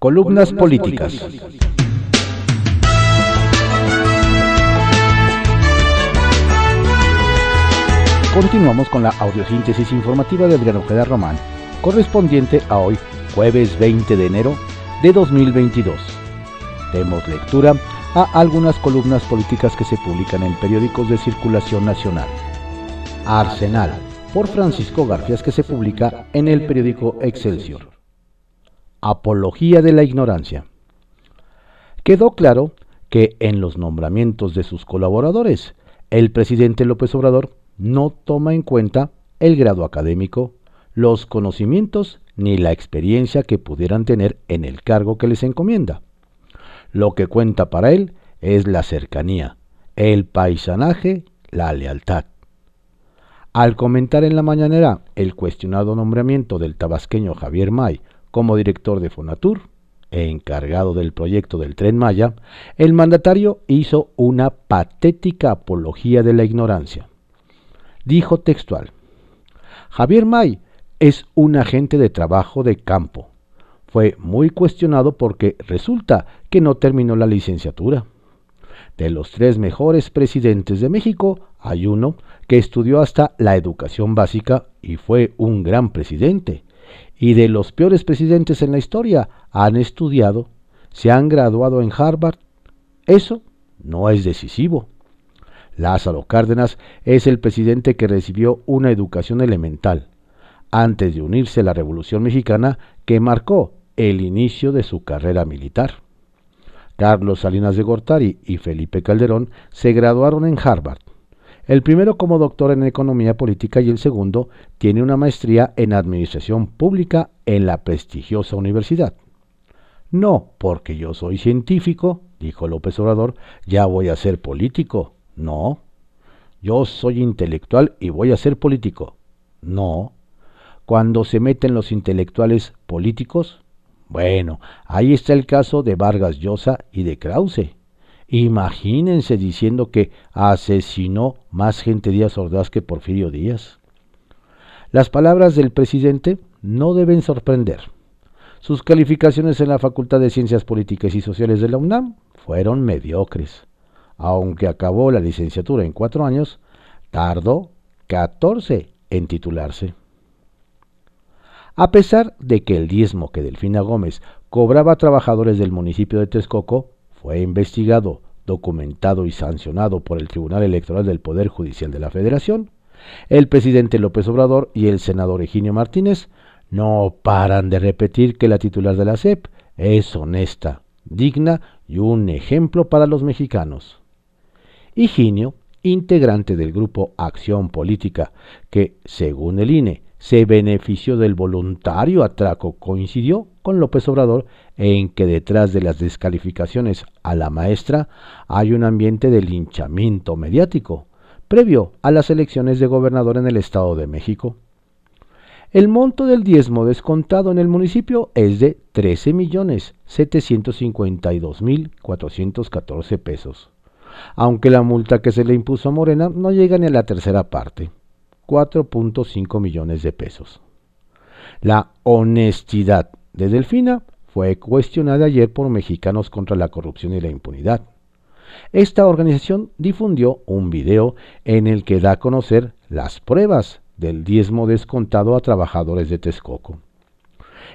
Columnas políticas. Continuamos con la audiosíntesis informativa de Adriano Ojeda Román, correspondiente a hoy, jueves 20 de enero de 2022. Demos lectura a algunas columnas políticas que se publican en periódicos de circulación nacional. Arsenal, por Francisco Garfias, que se publica en el periódico Excelsior. Apología de la ignorancia. Quedó claro que en los nombramientos de sus colaboradores, el presidente López Obrador no toma en cuenta el grado académico, los conocimientos ni la experiencia que pudieran tener en el cargo que les encomienda. Lo que cuenta para él es la cercanía, el paisanaje, la lealtad. Al comentar en la mañanera el cuestionado nombramiento del tabasqueño Javier May como director de Fonatur, encargado del proyecto del tren Maya, el mandatario hizo una patética apología de la ignorancia. Dijo textual, Javier May es un agente de trabajo de campo. Fue muy cuestionado porque resulta que no terminó la licenciatura. De los tres mejores presidentes de México, hay uno que estudió hasta la educación básica y fue un gran presidente y de los peores presidentes en la historia han estudiado, se han graduado en Harvard. Eso no es decisivo. Lázaro Cárdenas es el presidente que recibió una educación elemental antes de unirse a la Revolución Mexicana que marcó el inicio de su carrera militar. Carlos Salinas de Gortari y Felipe Calderón se graduaron en Harvard el primero como doctor en economía política y el segundo tiene una maestría en administración pública en la prestigiosa universidad. No, porque yo soy científico, dijo López Obrador, ya voy a ser político. No. Yo soy intelectual y voy a ser político. No. Cuando se meten los intelectuales políticos, bueno, ahí está el caso de Vargas Llosa y de Krause. Imagínense diciendo que asesinó más gente Díaz Ordaz que Porfirio Díaz. Las palabras del presidente no deben sorprender. Sus calificaciones en la Facultad de Ciencias Políticas y Sociales de la UNAM fueron mediocres. Aunque acabó la licenciatura en cuatro años, tardó 14 en titularse. A pesar de que el diezmo que Delfina Gómez cobraba a trabajadores del municipio de Texcoco fue investigado, documentado y sancionado por el Tribunal Electoral del Poder Judicial de la Federación, el presidente López Obrador y el senador Eginio Martínez no paran de repetir que la titular de la SEP es honesta, digna y un ejemplo para los mexicanos. Higinio, integrante del grupo Acción Política, que, según el INE, se benefició del voluntario atraco, coincidió con López Obrador en que detrás de las descalificaciones a la maestra hay un ambiente de linchamiento mediático, previo a las elecciones de gobernador en el Estado de México. El monto del diezmo descontado en el municipio es de 13.752.414 pesos, aunque la multa que se le impuso a Morena no llega ni a la tercera parte. 4.5 millones de pesos. La honestidad de Delfina fue cuestionada ayer por Mexicanos contra la Corrupción y la Impunidad. Esta organización difundió un video en el que da a conocer las pruebas del diezmo descontado a trabajadores de Texcoco.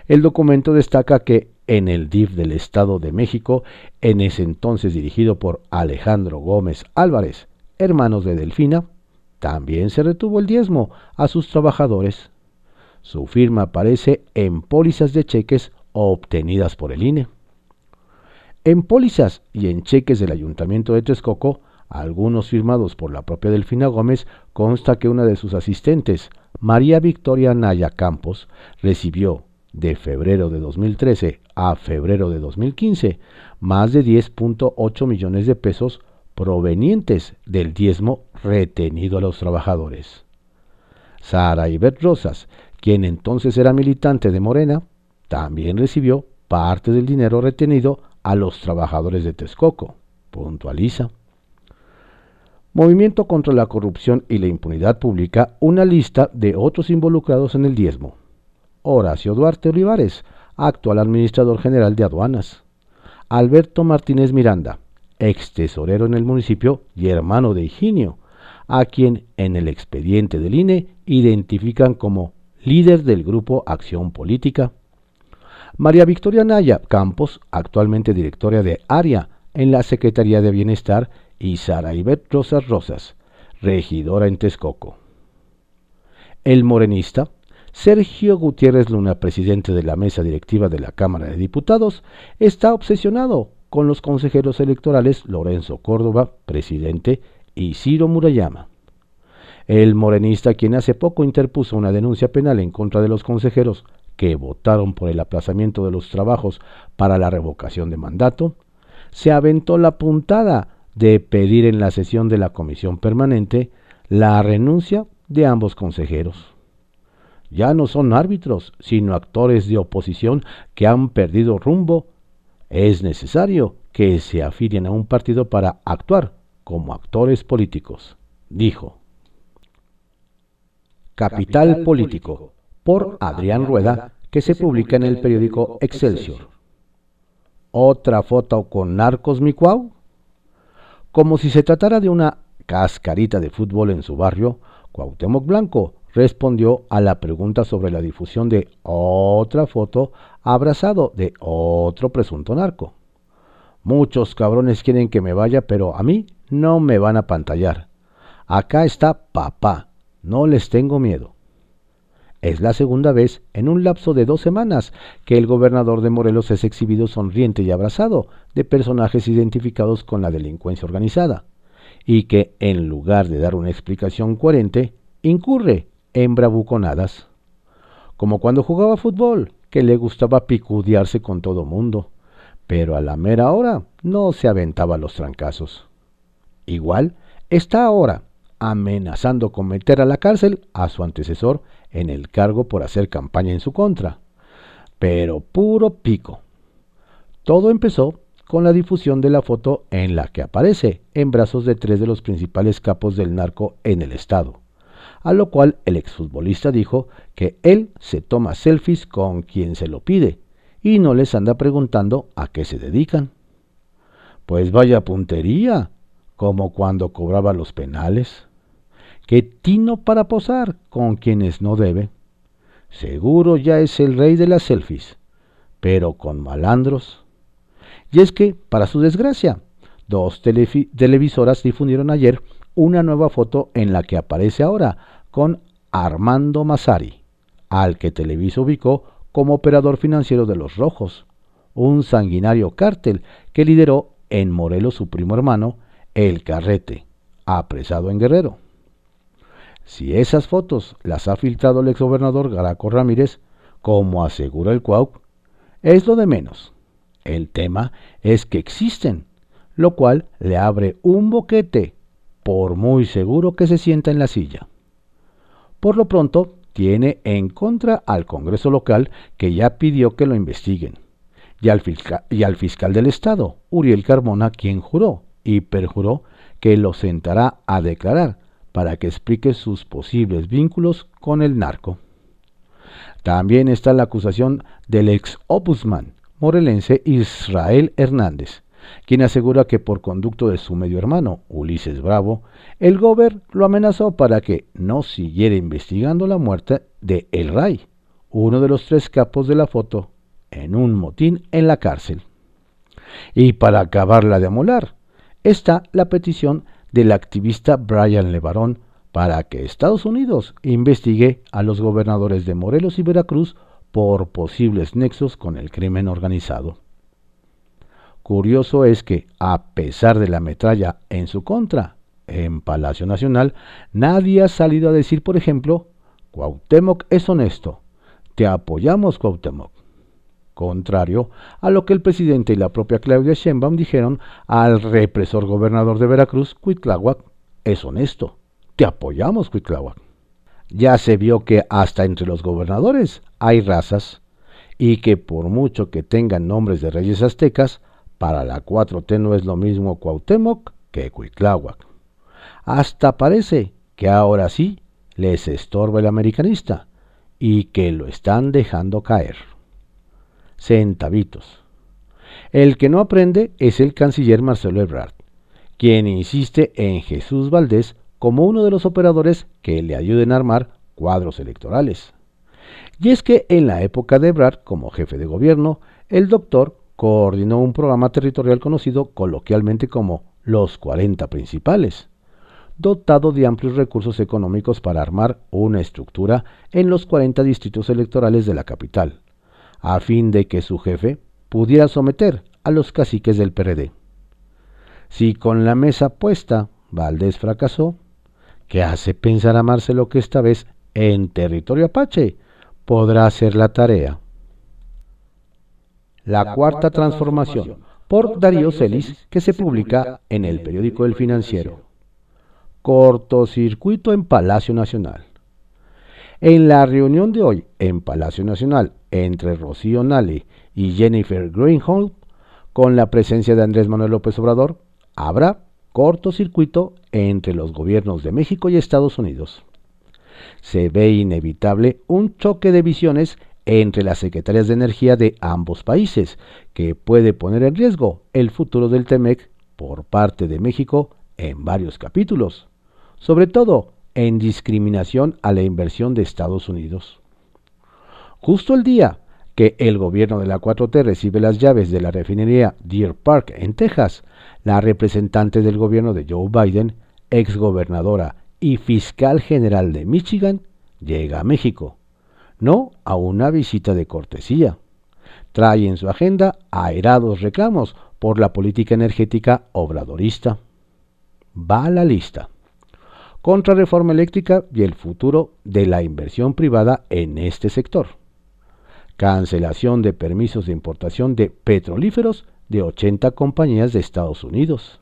El documento destaca que en el DIF del Estado de México, en ese entonces dirigido por Alejandro Gómez Álvarez, hermanos de Delfina, también se retuvo el diezmo a sus trabajadores. Su firma aparece en pólizas de cheques obtenidas por el INE. En pólizas y en cheques del Ayuntamiento de Texcoco, algunos firmados por la propia Delfina Gómez, consta que una de sus asistentes, María Victoria Naya Campos, recibió de febrero de 2013 a febrero de 2015 más de 10.8 millones de pesos provenientes del diezmo retenido a los trabajadores. Sara Ibet Rosas, quien entonces era militante de Morena, también recibió parte del dinero retenido a los trabajadores de Texcoco, puntualiza. Movimiento contra la corrupción y la impunidad publica una lista de otros involucrados en el diezmo. Horacio Duarte Olivares, actual administrador general de aduanas. Alberto Martínez Miranda, ex tesorero en el municipio y hermano de Higinio, a quien en el expediente del INE identifican como líder del grupo Acción Política. María Victoria Naya Campos, actualmente directora de área en la Secretaría de Bienestar, y Sara Ivette Rosas Rosas, regidora en Texcoco. El morenista, Sergio Gutiérrez Luna, presidente de la mesa directiva de la Cámara de Diputados, está obsesionado con los consejeros electorales Lorenzo Córdoba, presidente, y Ciro Murayama. El morenista, quien hace poco interpuso una denuncia penal en contra de los consejeros que votaron por el aplazamiento de los trabajos para la revocación de mandato, se aventó la puntada de pedir en la sesión de la comisión permanente la renuncia de ambos consejeros. Ya no son árbitros, sino actores de oposición que han perdido rumbo. Es necesario que se afilien a un partido para actuar como actores políticos, dijo. Capital Político, por Adrián Rueda, que se publica en el periódico Excelsior. ¿Otra foto con narcos, mi cuau? Como si se tratara de una cascarita de fútbol en su barrio, Cuauhtémoc Blanco respondió a la pregunta sobre la difusión de otra foto abrazado de otro presunto narco. Muchos cabrones quieren que me vaya, pero a mí no me van a pantallar. Acá está papá, no les tengo miedo. Es la segunda vez en un lapso de dos semanas que el gobernador de Morelos es exhibido sonriente y abrazado de personajes identificados con la delincuencia organizada, y que, en lugar de dar una explicación coherente, incurre en bravuconadas. Como cuando jugaba fútbol, que le gustaba picudearse con todo mundo, pero a la mera hora no se aventaba los trancazos. Igual está ahora amenazando con meter a la cárcel a su antecesor en el cargo por hacer campaña en su contra. Pero puro pico. Todo empezó con la difusión de la foto en la que aparece en brazos de tres de los principales capos del narco en el estado, a lo cual el exfutbolista dijo que él se toma selfies con quien se lo pide y no les anda preguntando a qué se dedican. Pues vaya puntería, como cuando cobraba los penales que tino para posar con quienes no debe. Seguro ya es el rey de las selfies, pero con malandros. Y es que, para su desgracia, dos televisoras difundieron ayer una nueva foto en la que aparece ahora con Armando Masari, al que Televisa ubicó como operador financiero de los Rojos, un sanguinario cártel que lideró en Morelos su primo hermano, El Carrete, apresado en Guerrero. Si esas fotos las ha filtrado el exgobernador Garaco Ramírez, como asegura el CUAUC, es lo de menos. El tema es que existen, lo cual le abre un boquete, por muy seguro que se sienta en la silla. Por lo pronto, tiene en contra al Congreso local que ya pidió que lo investiguen, y al, fiscal del Estado, Uriel Carmona, quien juró y perjuró que lo sentará a declarar para que explique sus posibles vínculos con el narco. También está la acusación del ex opusman morelense Israel Hernández, quien asegura que por conducto de su medio hermano, Ulises Bravo, el gober lo amenazó para que no siguiera investigando la muerte de El Ray, uno de los tres capos de la foto, en un motín en la cárcel. Y para acabarla de amolar, está la petición del activista Brian Levarón para que Estados Unidos investigue a los gobernadores de Morelos y Veracruz por posibles nexos con el crimen organizado. Curioso es que, a pesar de la metralla en su contra, en Palacio Nacional, nadie ha salido a decir, por ejemplo, Cuauhtémoc es honesto. Te apoyamos, Cuauhtémoc contrario a lo que el presidente y la propia Claudia Sheinbaum dijeron al represor gobernador de Veracruz, Cuitláhuac, es honesto, te apoyamos, Cuitláhuac. Ya se vio que hasta entre los gobernadores hay razas y que por mucho que tengan nombres de reyes aztecas, para la 4T no es lo mismo Cuauhtémoc que Cuitláhuac. Hasta parece que ahora sí les estorba el americanista y que lo están dejando caer. centavitos. El que no aprende es el canciller Marcelo Ebrard, quien insiste en Jesús Valdés como uno de los operadores que le ayuden a armar cuadros electorales. Y es que en la época de Ebrard, como jefe de gobierno, el doctor coordinó un programa territorial conocido coloquialmente como los 40 principales, dotado de amplios recursos económicos para armar una estructura en los 40 distritos electorales de la capital, a fin de que su jefe pudiera someter a los caciques del PRD. Si con la mesa puesta Valdés fracasó, ¿qué hace pensar a Marcelo que esta vez en territorio apache podrá hacer la tarea? La, cuarta transformación, por Darío Celis, que se publica en el periódico El Financiero. Cortocircuito en Palacio Nacional. En la reunión de hoy en Palacio Nacional entre Rocío Nale y Jennifer Greenholm, con la presencia de Andrés Manuel López Obrador, habrá cortocircuito entre los gobiernos de México y Estados Unidos. Se ve inevitable un choque de visiones entre las secretarias de energía de ambos países, que puede poner en riesgo el futuro del TEMEC por parte de México en varios capítulos, sobre todo en discriminación a la inversión de Estados Unidos. Justo el día que el gobierno de la 4T recibe las llaves de la refinería Deer Park en Texas, la representante del gobierno de Joe Biden, exgobernadora y fiscal general de Michigan, llega a México, no a una visita de cortesía. Trae en su agenda aerados reclamos por la política energética obradorista. Va a la lista. Contrarreforma eléctrica y el futuro de la inversión privada en este sector cancelación de permisos de importación de petrolíferos de 80 compañías de Estados Unidos,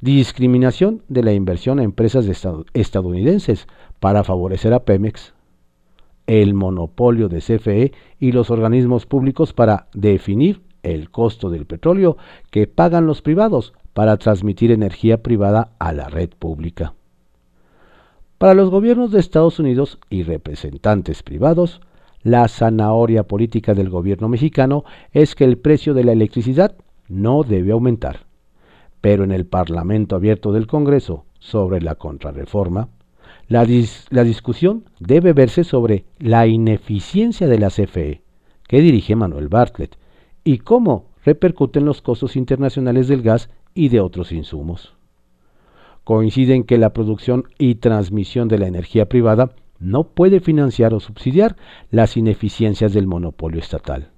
discriminación de la inversión a empresas estadounidenses para favorecer a Pemex, el monopolio de CFE y los organismos públicos para definir el costo del petróleo que pagan los privados para transmitir energía privada a la red pública. Para los gobiernos de Estados Unidos y representantes privados, la zanahoria política del gobierno mexicano es que el precio de la electricidad no debe aumentar. Pero en el Parlamento abierto del Congreso sobre la contrarreforma, la, discusión debe verse sobre la ineficiencia de la CFE, que dirige Manuel Bartlett, y cómo repercuten los costos internacionales del gas y de otros insumos. Coinciden que la producción y transmisión de la energía privada no puede financiar o subsidiar las ineficiencias del monopolio estatal.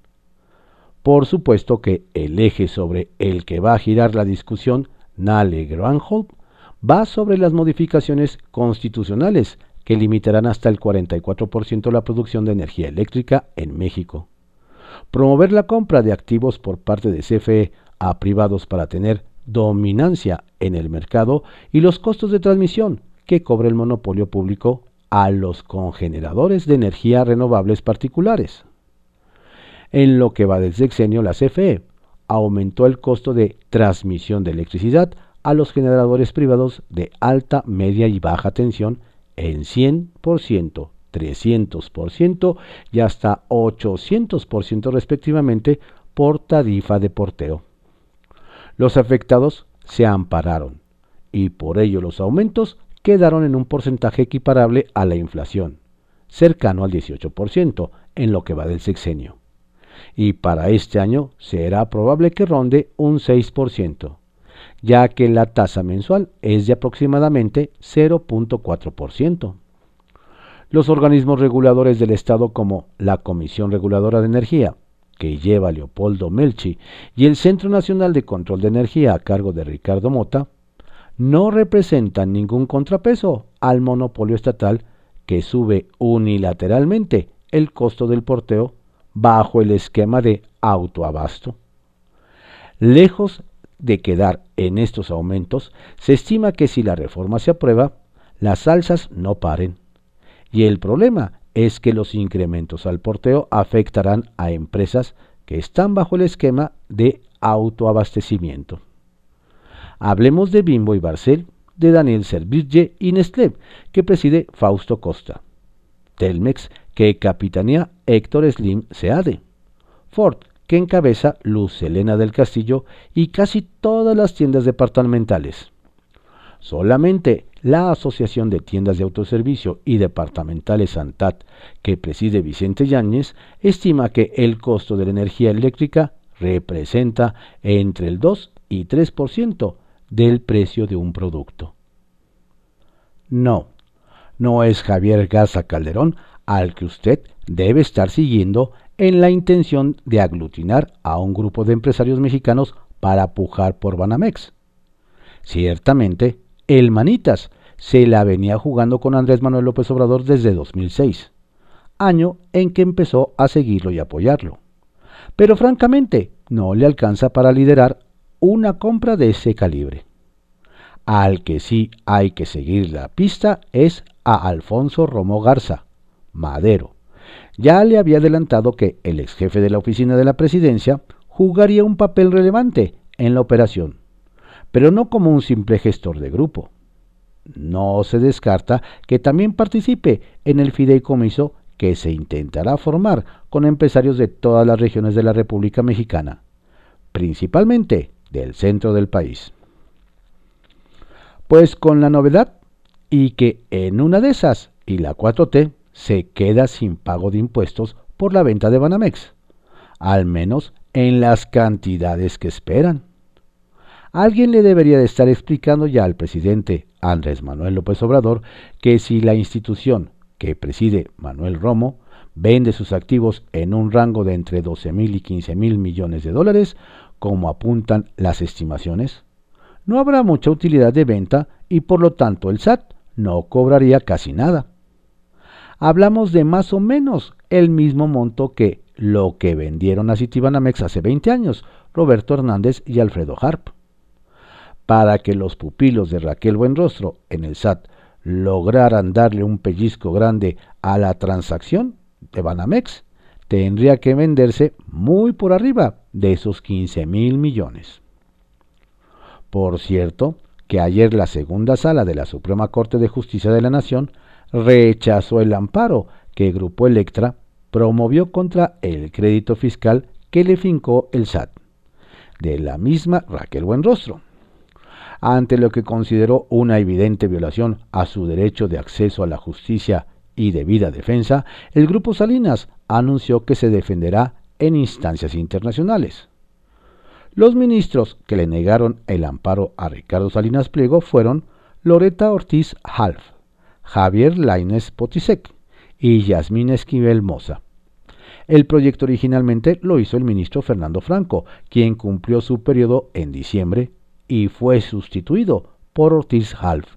Por supuesto que el eje sobre el que va a girar la discusión Nale Granholm va sobre las modificaciones constitucionales que limitarán hasta el 44% la producción de energía eléctrica en México. Promover la compra de activos por parte de CFE a privados para tener dominancia en el mercado y los costos de transmisión que cobra el monopolio público a los congeneradores de energía renovables particulares. En lo que va del sexenio, la CFE aumentó el costo de transmisión de electricidad a los generadores privados de alta, media y baja tensión en 100%, 300% y hasta 800% respectivamente por tarifa de porteo. Los afectados se ampararon y por ello los aumentos quedaron en un porcentaje equiparable a la inflación, cercano al 18% en lo que va del sexenio. Y para este año será probable que ronde un 6%, ya que la tasa mensual es de aproximadamente 0.4%. Los organismos reguladores del Estado como la Comisión Reguladora de Energía, que lleva Leopoldo Melchi, y el Centro Nacional de Control de Energía a cargo de Ricardo Mota, no representan ningún contrapeso al monopolio estatal que sube unilateralmente el costo del porteo bajo el esquema de autoabasto. Lejos de quedar en estos aumentos, se estima que si la reforma se aprueba, las alzas no paren. Y el problema es que los incrementos al porteo afectarán a empresas que están bajo el esquema de autoabastecimiento. Hablemos de Bimbo y Barcel, de Daniel Serville y Nestlé, que preside Fausto Costa. Telmex, que capitanea Héctor Slim Seade. Ford, que encabeza Luz Helena del Castillo y casi todas las tiendas departamentales. Solamente la Asociación de Tiendas de Autoservicio y Departamentales Santat, que preside Vicente Yáñez, estima que el costo de la energía eléctrica representa entre el 2 y 3% del precio de un producto. No, no es Javier Garza Calderón al que usted debe estar siguiendo en la intención de aglutinar a un grupo de empresarios mexicanos para pujar por Banamex. Ciertamente, el Manitas se la venía jugando con Andrés Manuel López Obrador desde 2006, año en que empezó a seguirlo y apoyarlo. Pero francamente, no le alcanza para liderar una compra de ese calibre. Al que sí hay que seguir la pista es a Alfonso Romo Garza, Madero. Ya le había adelantado que el ex jefe de la oficina de la presidencia jugaría un papel relevante en la operación, pero no como un simple gestor de grupo. No se descarta que también participe en el fideicomiso que se intentará formar con empresarios de todas las regiones de la República Mexicana, principalmente del centro del país. Pues con la novedad y que en una de esas y la 4T se queda sin pago de impuestos por la venta de Banamex, al menos en las cantidades que esperan. Alguien le debería de estar explicando ya al presidente Andrés Manuel López Obrador que si la institución que preside Manuel Romo vende sus activos en un rango de entre 12 mil y 15 mil millones de dólares, como apuntan las estimaciones, no habrá mucha utilidad de venta y por lo tanto el SAT no cobraría casi nada. Hablamos de más o menos el mismo monto que lo que vendieron a Citibanamex hace 20 años, Roberto Hernández y Alfredo Harp. Para que los pupilos de Raquel Buenrostro en el SAT lograran darle un pellizco grande a la transacción de Banamex, tendría que venderse muy por arriba de esos 15 mil millones. Por cierto, que ayer la segunda sala de la Suprema Corte de Justicia de la Nación rechazó el amparo que el Grupo Electra promovió contra el crédito fiscal que le fincó el SAT, de la misma Raquel Buenrostro, ante lo que consideró una evidente violación a su derecho de acceso a la justicia y debida defensa, el Grupo Salinas anunció que se defenderá en instancias internacionales. Los ministros que le negaron el amparo a Ricardo Salinas Pliego fueron Loreta Ortiz Half, Javier Laines Potisek y Yasmín Esquivel Moza. El proyecto originalmente lo hizo el ministro Fernando Franco, quien cumplió su periodo en diciembre y fue sustituido por Ortiz Half,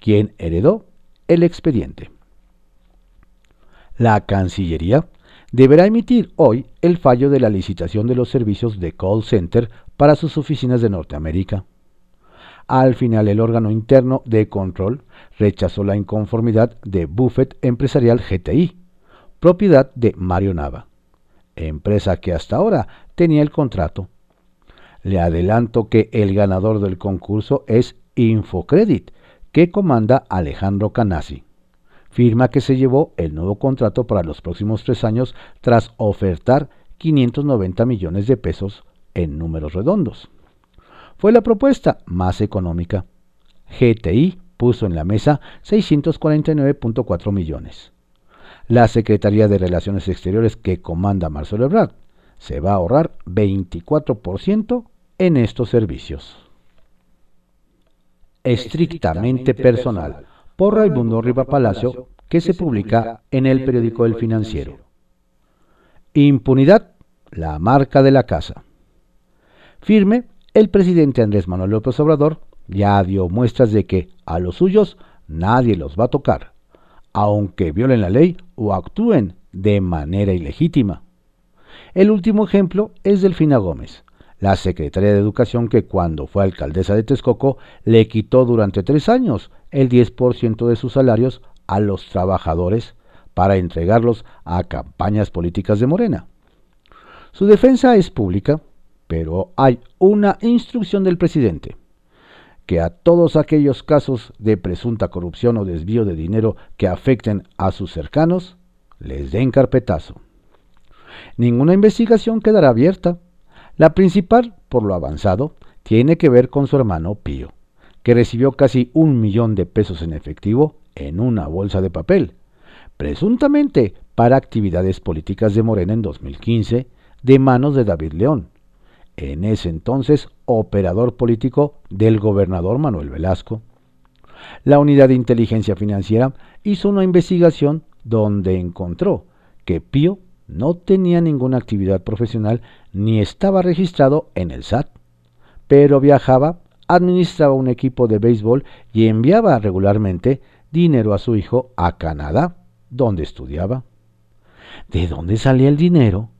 quien heredó el expediente. La Cancillería deberá emitir hoy el fallo de la licitación de los servicios de call center para sus oficinas de Norteamérica. Al final, el órgano interno de control rechazó la inconformidad de Buffett Empresarial GTI, propiedad de Mario Nava, empresa que hasta ahora tenía el contrato. Le adelanto que el ganador del concurso es Infocredit, que comanda Alejandro Canasi firma que se llevó el nuevo contrato para los próximos tres años tras ofertar 590 millones de pesos en números redondos. Fue la propuesta más económica. GTI puso en la mesa 649.4 millones. La Secretaría de Relaciones Exteriores que comanda Marcelo Ebrard se va a ahorrar 24% en estos servicios. Estrictamente personal por Raimundo Riva Palacio, que se publica en el periódico El Financiero. Impunidad, la marca de la casa. Firme, el presidente Andrés Manuel López Obrador ya dio muestras de que a los suyos nadie los va a tocar, aunque violen la ley o actúen de manera ilegítima. El último ejemplo es Delfina Gómez, la secretaria de Educación que cuando fue alcaldesa de Texcoco le quitó durante tres años el 10% de sus salarios a los trabajadores para entregarlos a campañas políticas de Morena. Su defensa es pública, pero hay una instrucción del presidente que a todos aquellos casos de presunta corrupción o desvío de dinero que afecten a sus cercanos, les den carpetazo. Ninguna investigación quedará abierta. La principal, por lo avanzado, tiene que ver con su hermano Pío, que recibió casi un millón de pesos en efectivo en una bolsa de papel, presuntamente para actividades políticas de Morena en 2015, de manos de David León, en ese entonces operador político del gobernador Manuel Velasco. La unidad de inteligencia financiera hizo una investigación donde encontró que Pío no tenía ninguna actividad profesional ni estaba registrado en el SAT, pero viajaba, administraba un equipo de béisbol y enviaba regularmente dinero a su hijo a Canadá, donde estudiaba. ¿De dónde salía el dinero?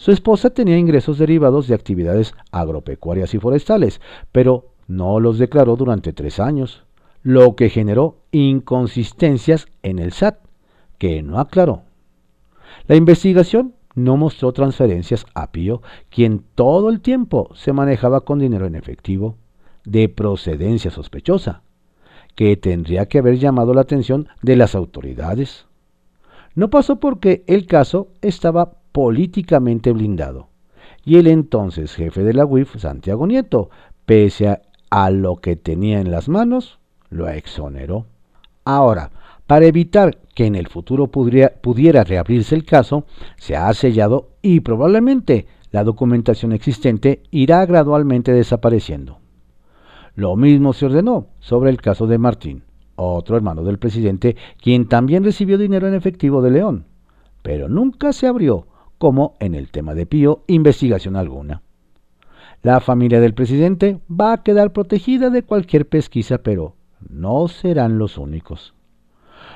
Su esposa tenía ingresos derivados de actividades agropecuarias y forestales, pero no los declaró durante tres años, lo que generó inconsistencias en el SAT, que no aclaró. La investigación no mostró transferencias a Pío, quien todo el tiempo se manejaba con dinero en efectivo, de procedencia sospechosa, que tendría que haber llamado la atención de las autoridades. No pasó porque el caso estaba políticamente blindado, y el entonces jefe de la UIF, Santiago Nieto, pese a, lo que tenía en las manos, lo exoneró. Ahora, para evitar que en el futuro pudiera reabrirse el caso, se ha sellado y probablemente la documentación existente irá gradualmente desapareciendo. Lo mismo se ordenó sobre el caso de Martín, otro hermano del presidente, quien también recibió dinero en efectivo de León, pero nunca se abrió, como en el tema de Pío, investigación alguna. La familia del presidente va a quedar protegida de cualquier pesquisa, pero no serán los únicos.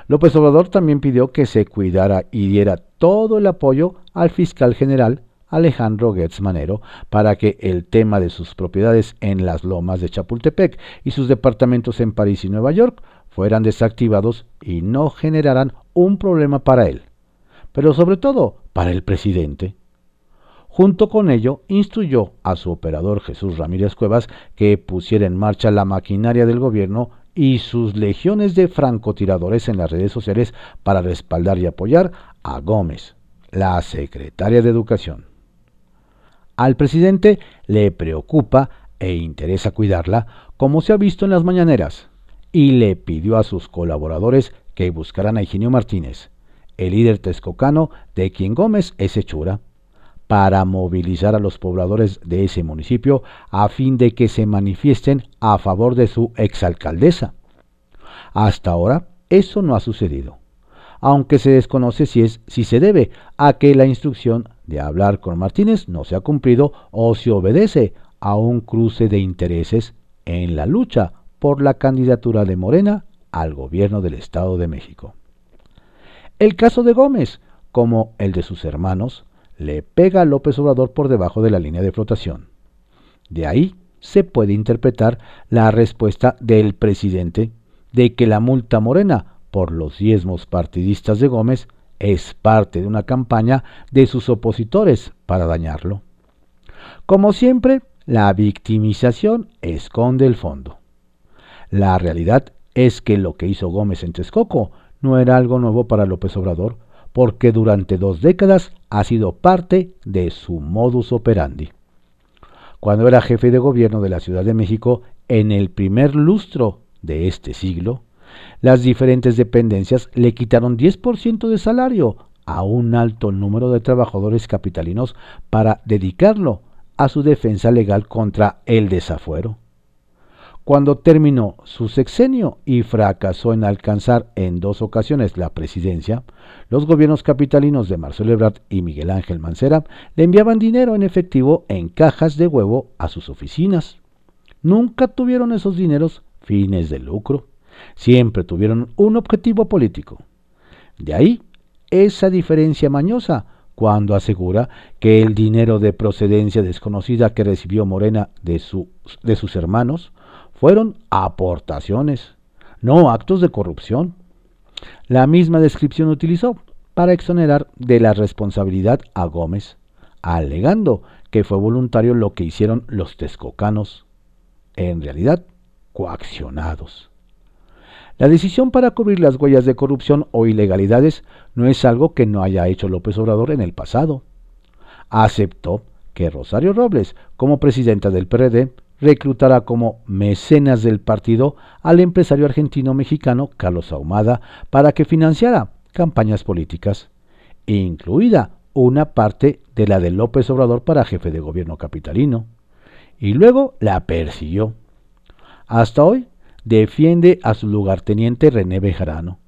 López Obrador también pidió que se cuidara y diera todo el apoyo al fiscal general Alejandro Gertz Manero para que el tema de sus propiedades en las lomas de Chapultepec y sus departamentos en París y Nueva York fueran desactivados y no generaran un problema para él, pero sobre todo para el presidente. Junto con ello, instruyó a su operador Jesús Ramírez Cuevas que pusiera en marcha la maquinaria del gobierno y sus legiones de francotiradores en las redes sociales para respaldar y apoyar a Gómez, la secretaria de Educación. Al presidente le preocupa e interesa cuidarla, como se ha visto en las mañaneras, y le pidió a sus colaboradores que buscaran a Higinio Martínez, el líder texcocano de quien Gómez es hechura para movilizar a los pobladores de ese municipio a fin de que se manifiesten a favor de su exalcaldesa. Hasta ahora eso no ha sucedido, aunque se desconoce si, es, si se debe a que la instrucción de hablar con Martínez no se ha cumplido o si obedece a un cruce de intereses en la lucha por la candidatura de Morena al gobierno del Estado de México. El caso de Gómez, como el de sus hermanos, le pega a López Obrador por debajo de la línea de flotación. De ahí se puede interpretar la respuesta del presidente de que la multa morena por los diezmos partidistas de Gómez es parte de una campaña de sus opositores para dañarlo. Como siempre, la victimización esconde el fondo. La realidad es que lo que hizo Gómez en Texcoco no era algo nuevo para López Obrador, porque durante dos décadas ha sido parte de su modus operandi. Cuando era jefe de gobierno de la Ciudad de México en el primer lustro de este siglo, las diferentes dependencias le quitaron 10% de salario a un alto número de trabajadores capitalinos para dedicarlo a su defensa legal contra el desafuero. Cuando terminó su sexenio y fracasó en alcanzar en dos ocasiones la presidencia, los gobiernos capitalinos de Marcelo Ebrard y Miguel Ángel Mancera le enviaban dinero en efectivo en cajas de huevo a sus oficinas. Nunca tuvieron esos dineros fines de lucro, siempre tuvieron un objetivo político. De ahí esa diferencia mañosa cuando asegura que el dinero de procedencia desconocida que recibió Morena de, de sus hermanos fueron aportaciones, no actos de corrupción. La misma descripción utilizó para exonerar de la responsabilidad a Gómez, alegando que fue voluntario lo que hicieron los texcocanos, en realidad coaccionados. La decisión para cubrir las huellas de corrupción o ilegalidades no es algo que no haya hecho López Obrador en el pasado. Aceptó que Rosario Robles, como presidenta del PRD, reclutara como mecenas del partido al empresario argentino-mexicano Carlos Ahumada para que financiara campañas políticas, incluida una parte de la de López Obrador para jefe de gobierno capitalino, y luego la persiguió. Hasta hoy defiende a su lugarteniente René Bejarano,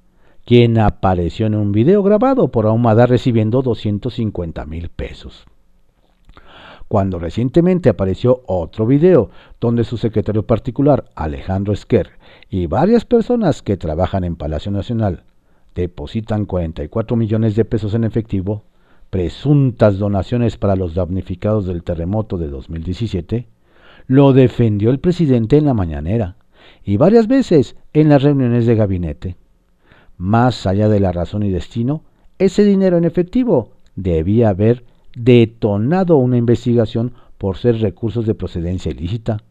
quien apareció en un video grabado por Ahumada recibiendo 250 mil pesos cuando recientemente apareció otro video donde su secretario particular, Alejandro Esquer, y varias personas que trabajan en Palacio Nacional depositan 44 millones de pesos en efectivo, presuntas donaciones para los damnificados del terremoto de 2017, lo defendió el presidente en la mañanera y varias veces en las reuniones de gabinete. Más allá de la razón y destino, ese dinero en efectivo debía haber detonado una investigación por ser recursos de procedencia ilícita.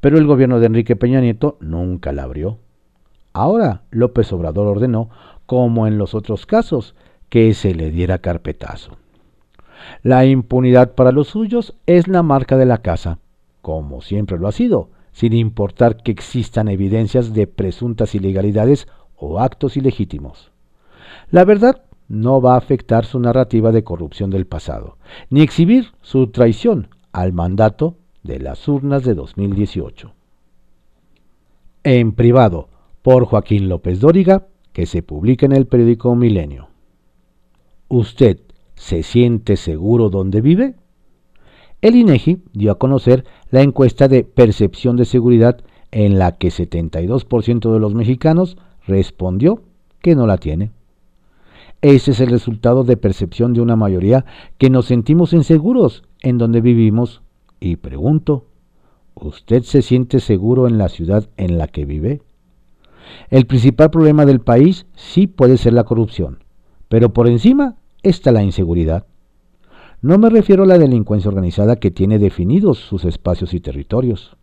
Pero el gobierno de Enrique Peña Nieto nunca la abrió. Ahora López Obrador ordenó, como en los otros casos, que se le diera carpetazo. La impunidad para los suyos es la marca de la casa, como siempre lo ha sido, sin importar que existan evidencias de presuntas ilegalidades o actos ilegítimos. La verdad no va a afectar su narrativa de corrupción del pasado, ni exhibir su traición al mandato de las urnas de 2018. En privado, por Joaquín López Dóriga, que se publica en el periódico Milenio. ¿Usted se siente seguro donde vive? El INEGI dio a conocer la encuesta de percepción de seguridad en la que 72% de los mexicanos respondió que no la tiene. Ese es el resultado de percepción de una mayoría que nos sentimos inseguros en donde vivimos. Y pregunto, ¿usted se siente seguro en la ciudad en la que vive? El principal problema del país sí puede ser la corrupción, pero por encima está la inseguridad. No me refiero a la delincuencia organizada que tiene definidos sus espacios y territorios.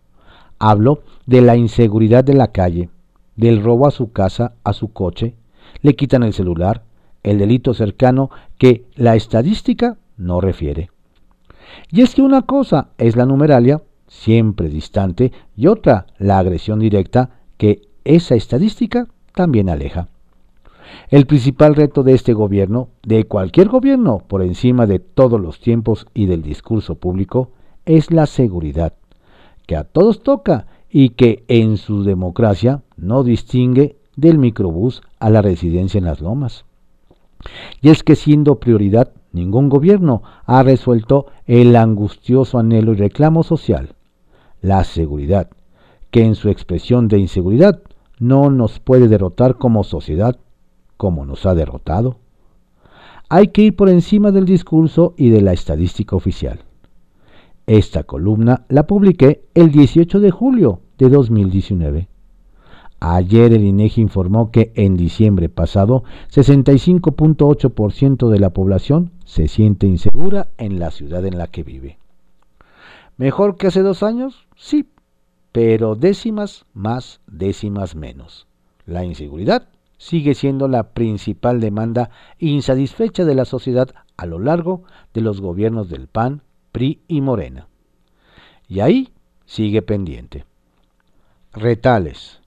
Hablo de la inseguridad de la calle, del robo a su casa, a su coche, le quitan el celular, el delito cercano que la estadística no refiere. Y es que una cosa es la numeralia, siempre distante, y otra la agresión directa que esa estadística también aleja. El principal reto de este gobierno, de cualquier gobierno por encima de todos los tiempos y del discurso público, es la seguridad, que a todos toca y que en su democracia no distingue del microbús a la residencia en las lomas. Y es que siendo prioridad, ningún gobierno ha resuelto el angustioso anhelo y reclamo social, la seguridad, que en su expresión de inseguridad no nos puede derrotar como sociedad, como nos ha derrotado. Hay que ir por encima del discurso y de la estadística oficial. Esta columna la publiqué el 18 de julio de 2019. Ayer el INEGI informó que en diciembre pasado 65.8% de la población se siente insegura en la ciudad en la que vive. ¿Mejor que hace dos años? Sí, pero décimas más, décimas menos. La inseguridad sigue siendo la principal demanda insatisfecha de la sociedad a lo largo de los gobiernos del PAN, PRI y Morena. Y ahí sigue pendiente. Retales,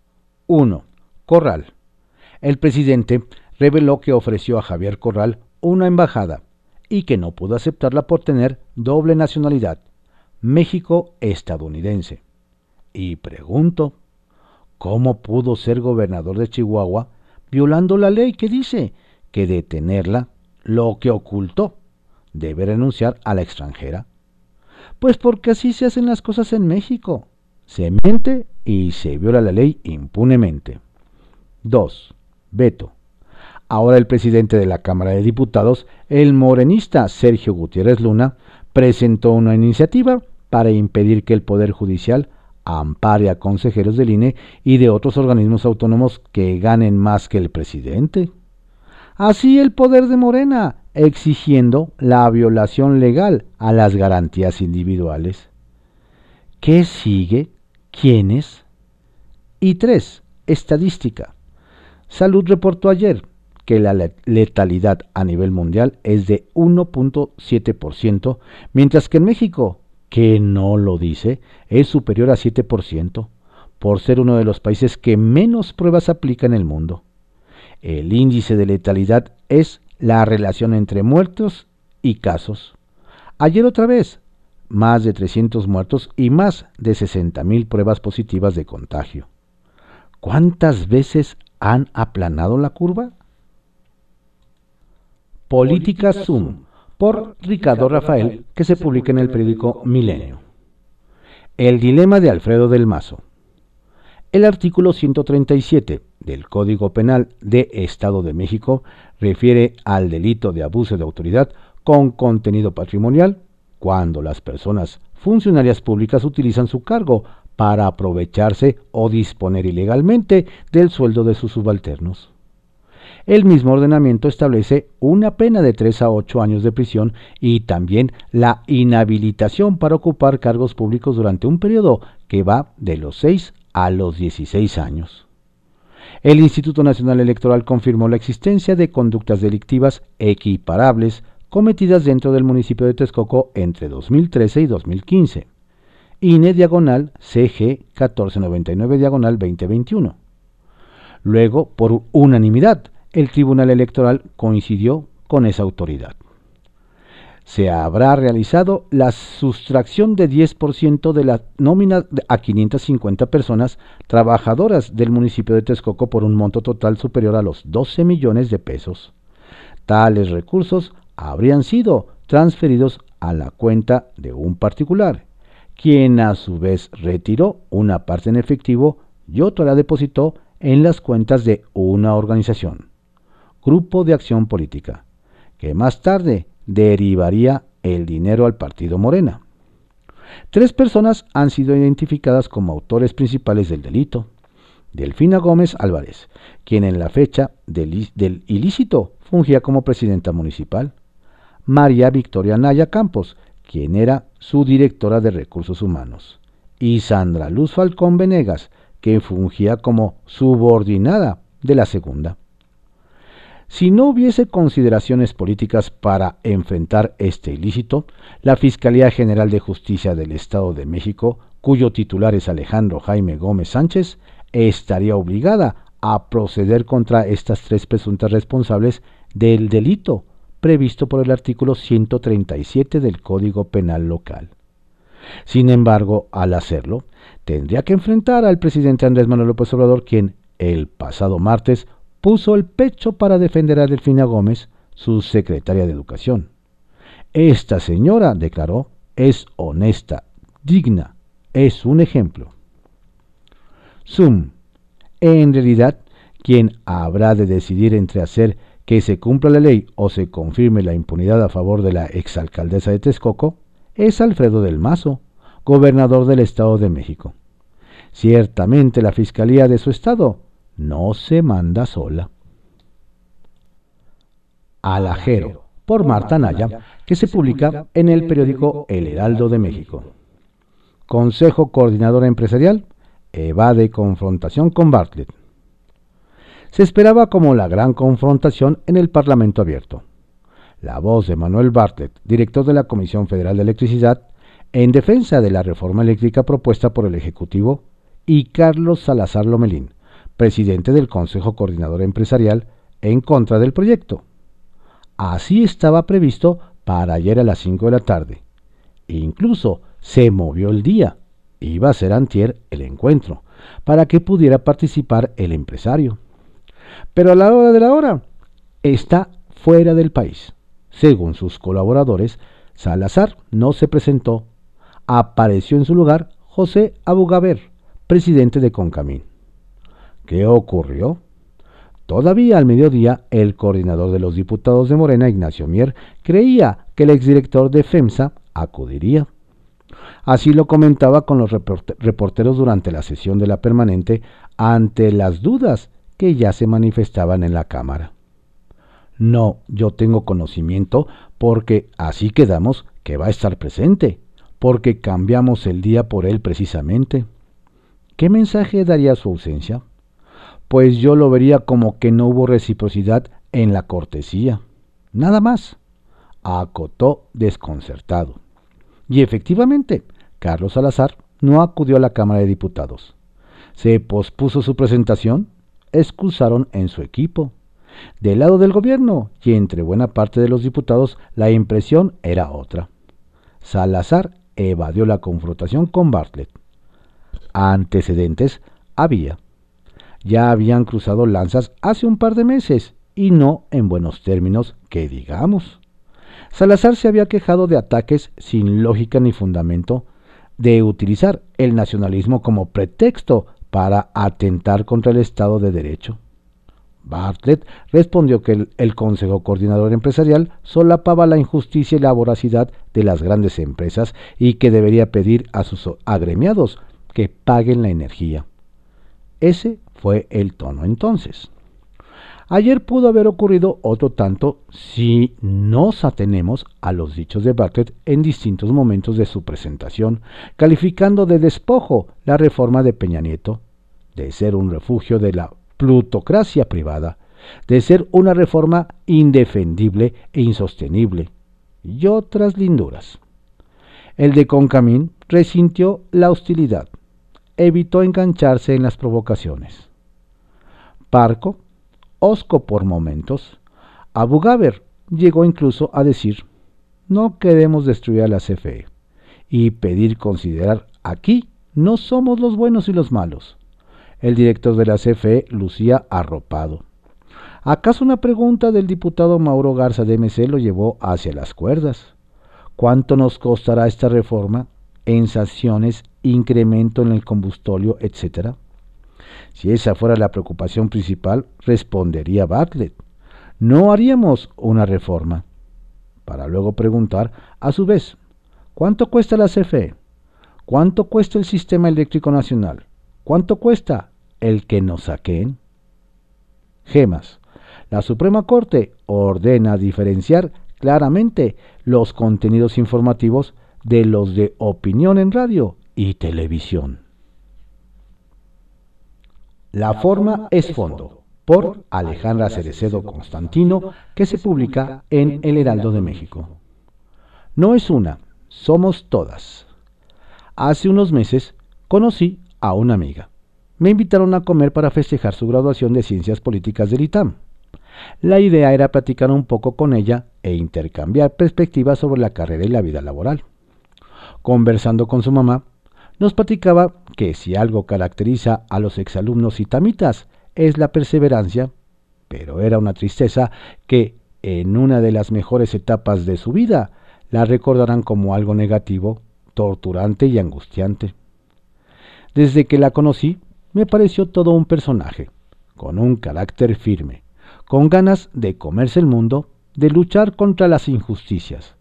1. Corral. El presidente reveló que ofreció a Javier Corral una embajada y que no pudo aceptarla por tener doble nacionalidad, México-estadounidense. Y pregunto, ¿cómo pudo ser gobernador de Chihuahua violando la ley que dice que de tenerla, lo que ocultó, debe renunciar a la extranjera? Pues porque así se hacen las cosas en México. Se miente y se viola la ley impunemente. 2. Veto. Ahora el presidente de la Cámara de Diputados, el morenista Sergio Gutiérrez Luna, presentó una iniciativa para impedir que el Poder Judicial ampare a consejeros del INE y de otros organismos autónomos que ganen más que el presidente. Así el poder de Morena, exigiendo la violación legal a las garantías individuales. ¿Qué sigue? Quiénes. Y tres, estadística. Salud reportó ayer que la letalidad a nivel mundial es de 1.7%, mientras que en México, que no lo dice, es superior a 7%, por ser uno de los países que menos pruebas aplica en el mundo. El índice de letalidad es la relación entre muertos y casos. Ayer otra vez, más de 300 muertos y más de 60.000 pruebas positivas de contagio. ¿Cuántas veces han aplanado la curva? Política Zoom, por Ricardo Rafael, que se publica en el periódico Milenio. El dilema de Alfredo del Mazo. El artículo 137 del Código Penal de Estado de México refiere al delito de abuso de autoridad con contenido patrimonial cuando las personas funcionarias públicas utilizan su cargo para aprovecharse o disponer ilegalmente del sueldo de sus subalternos. El mismo ordenamiento establece una pena de 3 a 8 años de prisión y también la inhabilitación para ocupar cargos públicos durante un periodo que va de los 6 a los 16 años. El Instituto Nacional Electoral confirmó la existencia de conductas delictivas equiparables cometidas dentro del municipio de Texcoco entre 2013 y 2015. INE diagonal CG 1499 diagonal 2021. Luego, por unanimidad, el Tribunal Electoral coincidió con esa autoridad. Se habrá realizado la sustracción de 10% de la nómina a 550 personas trabajadoras del municipio de Texcoco por un monto total superior a los 12 millones de pesos. Tales recursos habrían sido transferidos a la cuenta de un particular, quien a su vez retiró una parte en efectivo y otra la depositó en las cuentas de una organización. Grupo de Acción Política, que más tarde derivaría el dinero al partido Morena. Tres personas han sido identificadas como autores principales del delito. Delfina Gómez Álvarez, quien en la fecha del, del ilícito fungía como presidenta municipal. María Victoria Naya Campos, quien era su directora de recursos humanos. Y Sandra Luz Falcón Venegas, que fungía como subordinada de la segunda. Si no hubiese consideraciones políticas para enfrentar este ilícito, la Fiscalía General de Justicia del Estado de México, cuyo titular es Alejandro Jaime Gómez Sánchez, estaría obligada a proceder contra estas tres presuntas responsables del delito previsto por el artículo 137 del Código Penal local. Sin embargo, al hacerlo, tendría que enfrentar al presidente Andrés Manuel López Obrador, quien el pasado martes puso el pecho para defender a Delfina Gómez, su secretaria de Educación. Esta señora, declaró, es honesta, digna, es un ejemplo. Zoom. En realidad, quien habrá de decidir entre hacer que se cumpla la ley o se confirme la impunidad a favor de la exalcaldesa de Texcoco es Alfredo del Mazo, gobernador del Estado de México. Ciertamente la Fiscalía de su Estado no se manda sola. Alajero, por Marta Naya, que se publica en el periódico El Heraldo de México. Consejo Coordinador Empresarial evade confrontación con Bartlett. Se esperaba como la gran confrontación en el Parlamento abierto. La voz de Manuel Bartlett, director de la Comisión Federal de Electricidad, en defensa de la reforma eléctrica propuesta por el Ejecutivo, y Carlos Salazar Lomelín, presidente del Consejo Coordinador Empresarial, en contra del proyecto. Así estaba previsto para ayer a las 5 de la tarde. incluso se movió el día. Iba a ser antier el encuentro, para que pudiera participar el empresario. Pero a la hora de la hora está fuera del país. Según sus colaboradores, Salazar no se presentó. Apareció en su lugar José Abugaber, presidente de Concamín. ¿Qué ocurrió? Todavía al mediodía, el coordinador de los diputados de Morena, Ignacio Mier, creía que el exdirector de FEMSA acudiría. Así lo comentaba con los reporteros durante la sesión de la permanente ante las dudas que ya se manifestaban en la Cámara. No, yo tengo conocimiento porque así quedamos que va a estar presente, porque cambiamos el día por él precisamente. ¿Qué mensaje daría su ausencia? pues yo lo vería como que no hubo reciprocidad en la cortesía. Nada más, acotó desconcertado. Y efectivamente, Carlos Salazar no acudió a la Cámara de Diputados. Se pospuso su presentación, excusaron en su equipo. Del lado del gobierno y entre buena parte de los diputados la impresión era otra. Salazar evadió la confrontación con Bartlett. Antecedentes había. Ya habían cruzado lanzas hace un par de meses y no en buenos términos que digamos. Salazar se había quejado de ataques sin lógica ni fundamento, de utilizar el nacionalismo como pretexto para atentar contra el Estado de Derecho. Bartlett respondió que el, el, Consejo Coordinador Empresarial solapaba la injusticia y la voracidad de las grandes empresas y que debería pedir a sus agremiados que paguen la energía. Ese fue el tono entonces. Ayer pudo haber ocurrido otro tanto si nos atenemos a los dichos de Bartlett en distintos momentos de su presentación, calificando de despojo la reforma de Peña Nieto, de ser un refugio de la plutocracia privada, de ser una reforma indefendible e insostenible, y otras linduras. El de Concamín resintió la hostilidad, evitó engancharse en las provocaciones. Parco osco por momentos, Abu Gaber llegó incluso a decir, no queremos destruir a la CFE y pedir considerar aquí no somos los buenos y los malos. El director de la CFE lucía arropado. ¿Acaso una pregunta del diputado Mauro Garza de MC lo llevó hacia las cuerdas? ¿Cuánto nos costará esta reforma en sanciones, incremento en el combustóleo, etcétera? Si esa fuera la preocupación principal, respondería Bartlett. No haríamos una reforma. Para luego preguntar, a su vez, ¿cuánto cuesta la CFE? ¿Cuánto cuesta el sistema eléctrico nacional? ¿Cuánto cuesta el que nos saquen? Gemas. La Suprema Corte ordena diferenciar claramente los contenidos informativos de los de opinión en radio y televisión. La forma es fondo, por Alejandra Cerecedo Constantino, que se publica en El Heraldo de México. No es una, somos todas. Hace unos meses conocí a una amiga. Me invitaron a comer para festejar su graduación de Ciencias Políticas del ITAM. La idea era platicar un poco con ella e intercambiar perspectivas sobre la carrera y la vida laboral. Conversando con su mamá, nos platicaba que si algo caracteriza a los exalumnos itamitas es la perseverancia, pero era una tristeza que en una de las mejores etapas de su vida la recordarán como algo negativo, torturante y angustiante. Desde que la conocí, me pareció todo un personaje, con un carácter firme, con ganas de comerse el mundo, de luchar contra las injusticias.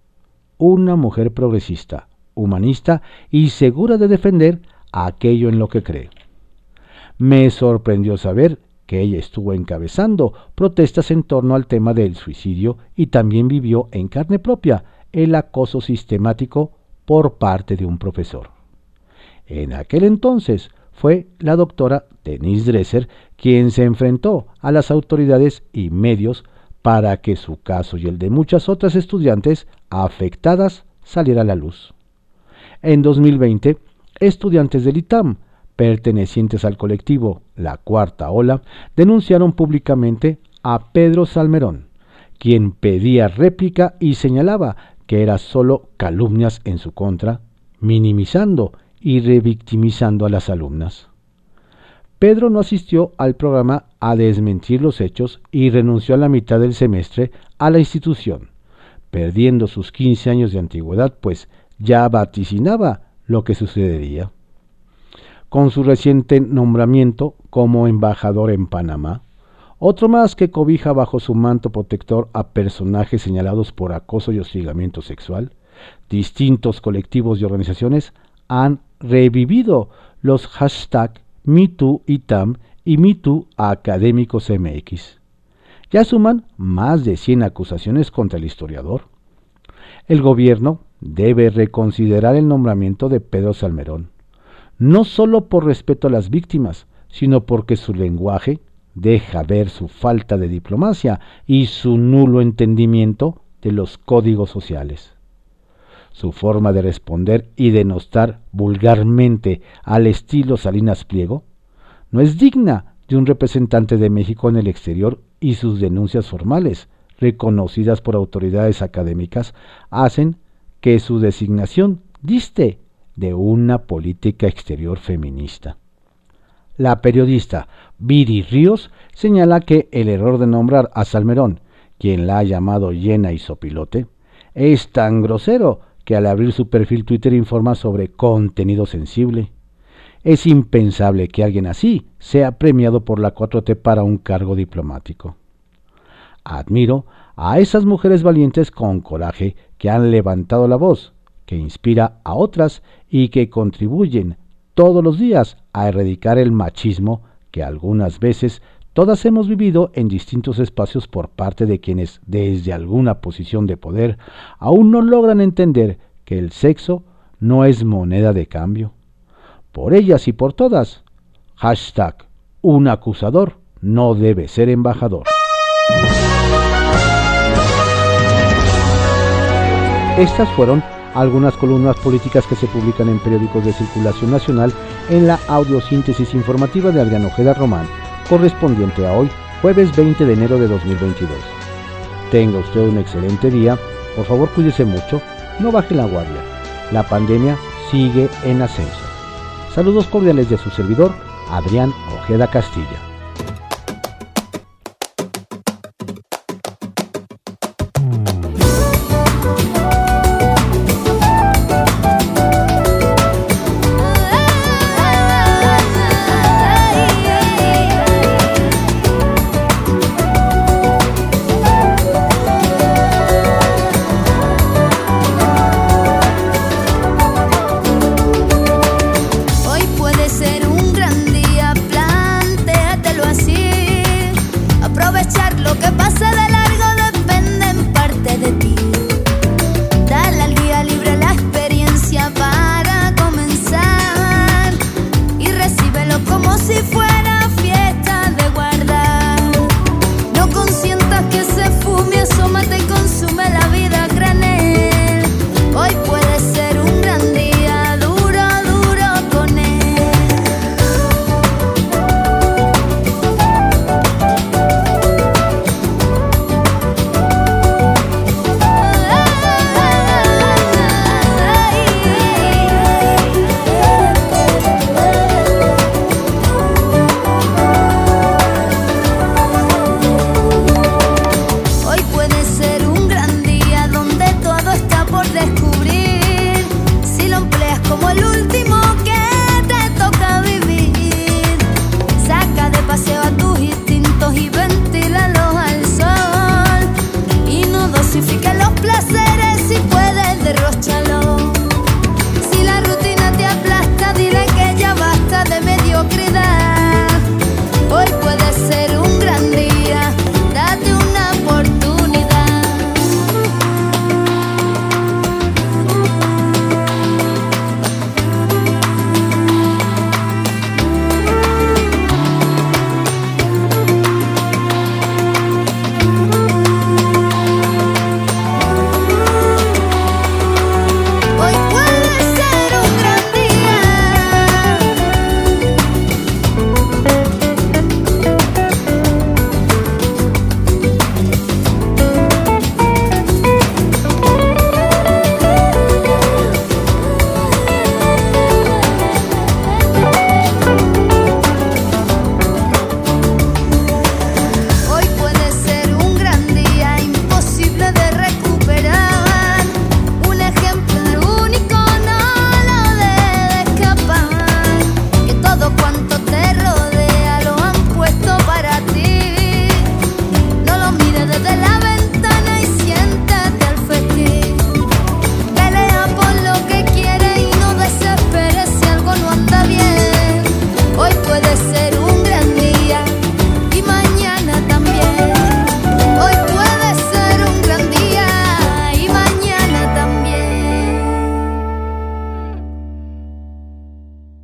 Una mujer progresista, humanista y segura de defender aquello en lo que cree. Me sorprendió saber que ella estuvo encabezando protestas en torno al tema del suicidio y también vivió en carne propia el acoso sistemático por parte de un profesor. En aquel entonces fue la doctora Denise Dresser quien se enfrentó a las autoridades y medios para que su caso y el de muchas otras estudiantes afectadas saliera a la luz. En 2020, estudiantes del ITAM, pertenecientes al colectivo La Cuarta Ola, denunciaron públicamente a Pedro Salmerón, quien pedía réplica y señalaba que era solo calumnias en su contra, minimizando y revictimizando a las alumnas. Pedro no asistió al programa a desmentir los hechos y renunció a la mitad del semestre a la institución, perdiendo sus 15 años de antigüedad, pues ya vaticinaba lo que sucedería. Con su reciente nombramiento como embajador en Panamá, otro más que cobija bajo su manto protector a personajes señalados por acoso y hostigamiento sexual, distintos colectivos y organizaciones han revivido los hashtags MeTooITAM y MeTooAcadémicosMX. Ya suman más de 100 acusaciones contra el historiador. El gobierno debe reconsiderar el nombramiento de Pedro Salmerón, no solo por respeto a las víctimas, sino porque su lenguaje deja ver su falta de diplomacia y su nulo entendimiento de los códigos sociales. Su forma de responder y denostar vulgarmente al estilo Salinas Pliego no es digna de un representante de México en el exterior y sus denuncias formales, reconocidas por autoridades académicas, hacen que su designación diste de una política exterior feminista. La periodista Viri Ríos señala que el error de nombrar a Salmerón, quien la ha llamado llena y sopilote, es tan grosero que al abrir su perfil Twitter informa sobre contenido sensible. Es impensable que alguien así sea premiado por la 4T para un cargo diplomático. Admiro a esas mujeres valientes con coraje que han levantado la voz, que inspira a otras y que contribuyen todos los días a erradicar el machismo que algunas veces Todas hemos vivido en distintos espacios por parte de quienes, desde alguna posición de poder, aún no logran entender que el sexo no es moneda de cambio. Por ellas y por todas, hashtag, un acusador no debe ser embajador. Estas fueron algunas columnas políticas que se publican en periódicos de circulación nacional en la audiosíntesis informativa de Adrián Ojeda Román correspondiente a hoy, jueves 20 de enero de 2022. Tenga usted un excelente día, por favor cuídese mucho, no baje la guardia. La pandemia sigue en ascenso. Saludos cordiales de su servidor, Adrián Ojeda Castilla.